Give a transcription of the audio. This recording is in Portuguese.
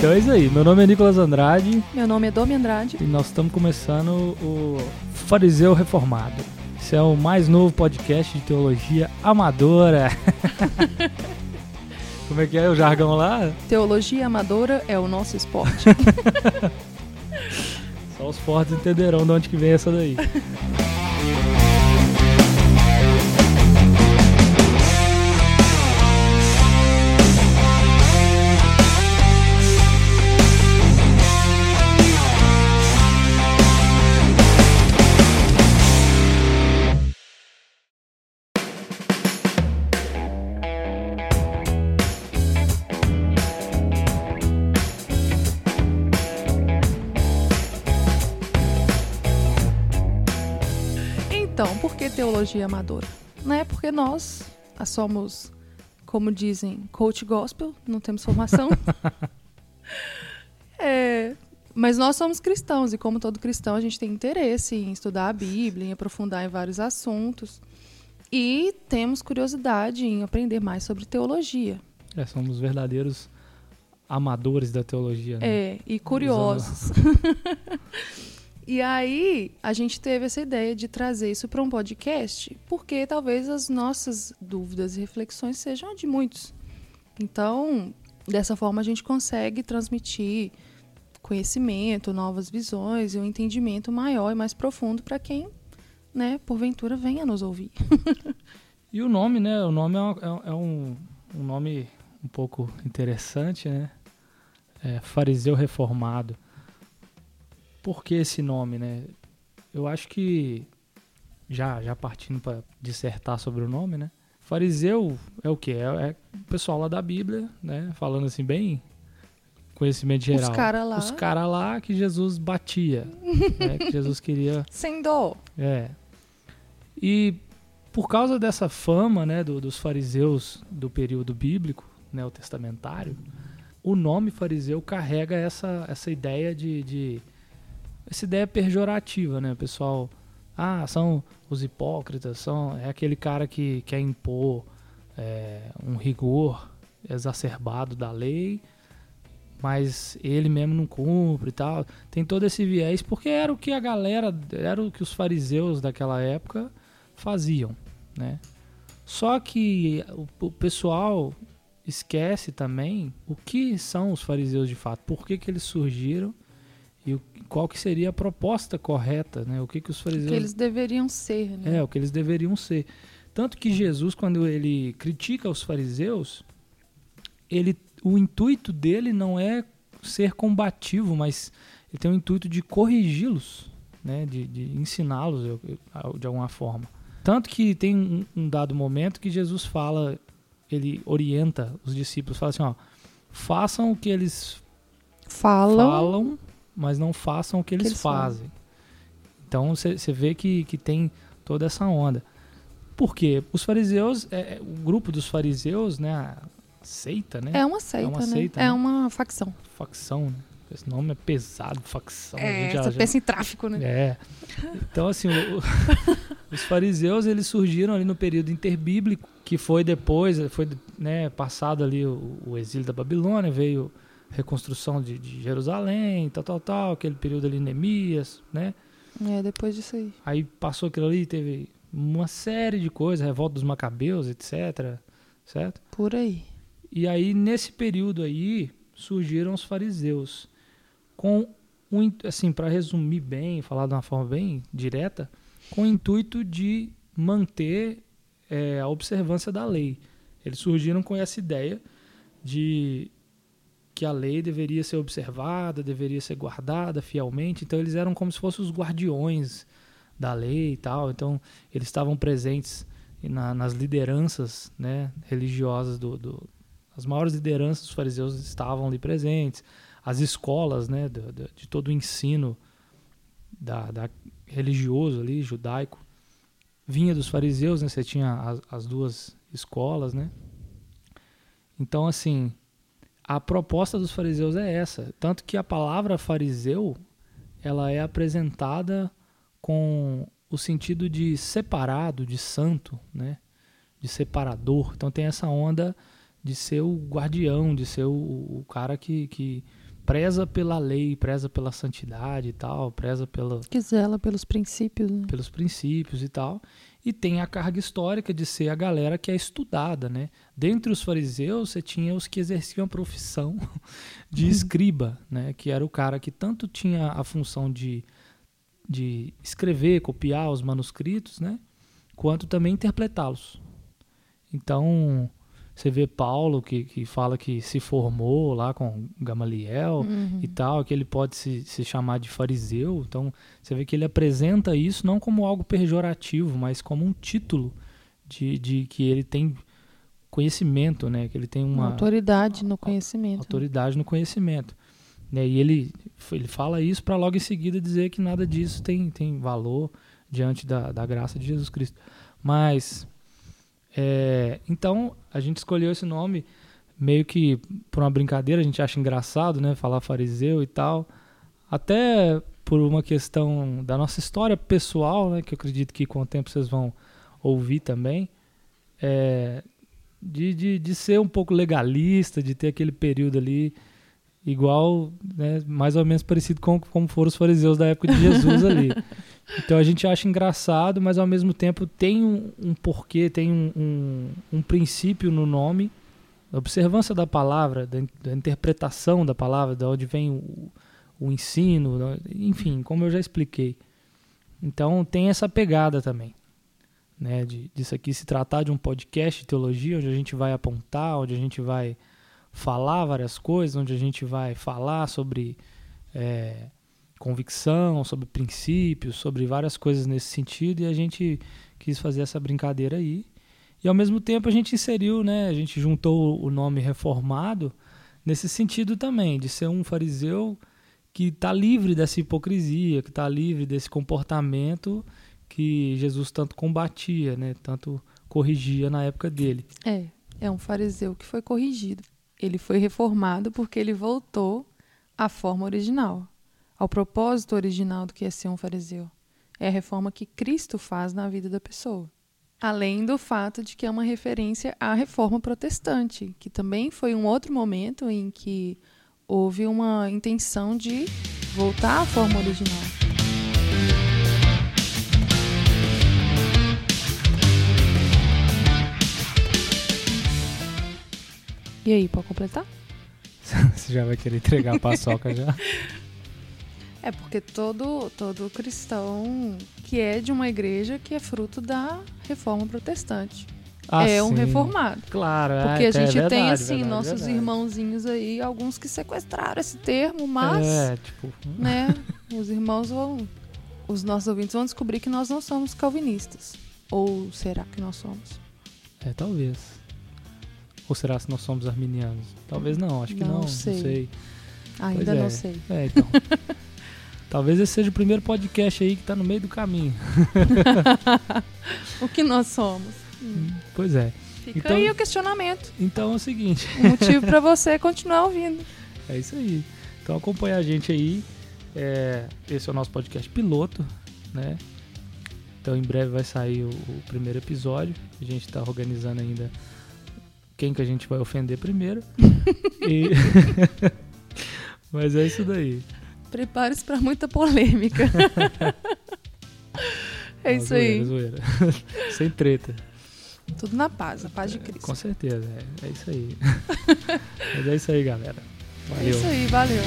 Então é isso aí. Meu nome é Nicolas Andrade Meu nome é Domi Andrade. e nós estamos começando o Fariseu Reformado. Esse é o mais novo podcast de teologia amadora. Como é que é o jargão lá? Teologia amadora é o nosso esporte. Só os fortes entenderão de onde que vem essa daí. teologia amadora? Né? Porque nós ah, somos, como dizem, coach gospel, não temos formação. É, mas nós somos cristãos e, como todo cristão, a gente tem interesse em estudar a Bíblia, em aprofundar em vários assuntos. E temos curiosidade em aprender mais sobre teologia. É, somos verdadeiros amadores da teologia. Né? É, e curiosos. e aí, a gente teve essa ideia de trazer isso para um podcast, porque talvez as nossas dúvidas e reflexões sejam de muitos. Então, dessa forma, a gente consegue transmitir conhecimento, novas visões e um entendimento maior e mais profundo para quem, né, porventura, venha nos ouvir. E o nome, né? O nome é, um- é é um, um nome um pouco interessante, né? É, fariseu reformado. Por que esse nome, né? Eu acho que já já partindo para dissertar sobre o nome, né? Fariseu é o quê? É, é o pessoal lá da Bíblia, né? Falando assim bem conhecimento geral. Os caras lá, Os caras lá que Jesus batia, né? Que Jesus queria sem dó. é. E por causa dessa fama, né, do- dos fariseus do período bíblico, né, o testamentário, o nome fariseu carrega essa, essa ideia de, de- essa ideia pejorativa, né, pessoal? Ah, são os hipócritas, são é aquele cara que quer impor é, um rigor exacerbado da lei, mas ele mesmo não cumpre e tal tem todo esse viés porque era o que a galera, era o que os fariseus daquela época faziam, né? Só que o, o pessoal esquece também o que são os fariseus de fato, por que, que eles surgiram e o- qual que seria a proposta correta, né? O que que os fariseus Que eles deveriam ser, né? é, o que eles deveriam ser. Tanto que Jesus, quando ele critica os fariseus, ele, o intuito dele não é ser combativo, mas ele tem o intuito de corrigi-los, né, de, de ensiná-los de alguma forma. Tanto que tem um, um dado momento que Jesus fala, ele orienta os discípulos, fala assim, ó, façam o que eles Falam, falam, mas não façam o que eles, eles fazem. Então você vê que, que tem toda essa onda. Por quê? Os fariseus, é, é, o grupo dos fariseus, né, a seita, né, É uma seita, uma né? seita, é né? uma facção. facção, né? esse nome é pesado, facção. É, gente você já- pensa em tráfico, né? é. Então, assim, o- o- os fariseus, eles surgiram ali no período interbíblico, que foi depois, foi né, passado ali o, o exílio da Babilônia, veio reconstrução de, de Jerusalém, tal, tal, tal, aquele período ali, Neemias, né? É, depois disso aí. Aí passou aquilo ali, teve uma série de coisas, revolta dos macabeus, etc, certo? Por aí. E aí, nesse período aí, surgiram os fariseus. Com o in- assim, para resumir bem, falar de uma forma bem direta, com o intuito de manter é, a observância da lei. Eles surgiram com essa ideia de que a lei deveria ser observada, deveria ser guardada fielmente. Então, eles eram como se fossem os guardiões da lei e tal. Então, eles estavam presentes na- nas lideranças né, religiosas do, do, as maiores lideranças dos fariseus estavam ali presentes, as escolas né, do- do- de todo o ensino da, da religioso ali, judaico, vinha dos fariseus, né, você tinha as, as duas escolas, né? Então, assim, a proposta dos fariseus é essa, tanto que a palavra fariseu, ela é apresentada com o sentido de separado, de santo, né? De separador. Então tem essa onda de ser o guardião, de ser o, o cara que, que preza pela lei, preza pela santidade e tal, preza pela, Que zela pelos princípios. Né? pelos princípios e tal. E tem a carga histórica de ser a galera que é estudada, né? Dentre os fariseus, você tinha os que exerciam a profissão de Uhum. escriba, né? Que era o cara que tanto tinha a função de, de escrever, copiar os manuscritos, né? Quanto também interpretá-los. Então, você vê Paulo que, que fala que se formou lá com Gamaliel, Uhum. e tal, que ele pode se, se chamar de fariseu. Então, você vê que ele apresenta isso não como algo pejorativo, mas como um título de, de que ele tem conhecimento, né? Que ele tem Uma uma autoridade no conhecimento. autoridade no conhecimento. Né? E ele, ele fala isso para logo em seguida dizer que nada disso tem, tem valor diante da, da graça de Jesus Cristo. Mas, é, então, a gente escolheu esse nome meio que por uma brincadeira, a gente acha engraçado, né? Falar fariseu e tal. Até por uma questão da nossa história pessoal, né? Que eu acredito que com o tempo vocês vão ouvir também. É, de, de, de ser um pouco legalista, de ter aquele período ali igual, né, mais ou menos parecido com como foram os fariseus da época de Jesus ali. Então a gente acha engraçado, mas ao mesmo tempo tem um, um porquê, tem um, um, um princípio no nome, da observância da palavra, da, da interpretação da palavra, de onde vem o, o ensino, enfim, como eu já expliquei. Então tem essa pegada também. Né, de, disso aqui se tratar de um podcast de teologia, onde a gente vai apontar, onde a gente vai falar várias coisas, onde a gente vai falar sobre é, convicção, sobre princípios, sobre várias coisas nesse sentido, e a gente quis fazer essa brincadeira aí. E ao mesmo tempo a gente inseriu, né, a gente juntou o nome reformado nesse sentido também, de ser um fariseu que está livre dessa hipocrisia, que está livre desse comportamento que Jesus tanto combatia, né, tanto corrigia na época dele. É, é um fariseu que foi corrigido. Ele foi reformado porque ele voltou à forma original, ao propósito original do que é ser um fariseu. É a reforma que Cristo faz na vida da pessoa. Além do fato de que é uma referência à reforma protestante, que também foi um outro momento em que houve uma intenção de voltar à forma original. E aí, pode completar? Você já vai querer entregar a paçoca já? É porque todo, todo cristão que é de uma igreja que é fruto da reforma protestante. Ah, é um sim. Reformado. Claro, é, Porque a é gente tem, verdade, assim, verdade, nossos verdade. irmãozinhos aí, alguns que sequestraram esse termo, mas, É, tipo, né, os irmãos vão. Os nossos ouvintes vão descobrir que nós não somos calvinistas. Ou será que nós somos? é, talvez. Ou será se nós somos arminianos? Talvez não, acho que Não não, sei. não sei. Ainda Pois não é. sei. É, então. Talvez esse seja o primeiro podcast aí que tá no meio do caminho. O que nós somos? Hum, Pois é. Fica Então- aí o questionamento. Então é o seguinte, O motivo para você continuar ouvindo. é isso aí. Então acompanha a gente aí. É, esse é o nosso podcast piloto, né? Então em breve vai sair o, o primeiro episódio. A gente tá organizando ainda quem que a gente vai ofender primeiro. E- Mas é isso daí. Prepare-se para muita polêmica. é isso zoeira, aí. zoeira. Sem treta. Tudo na paz, a paz de Cristo. Com certeza, é, é isso aí. Mas é isso aí, galera. É Valeu. isso aí, valeu.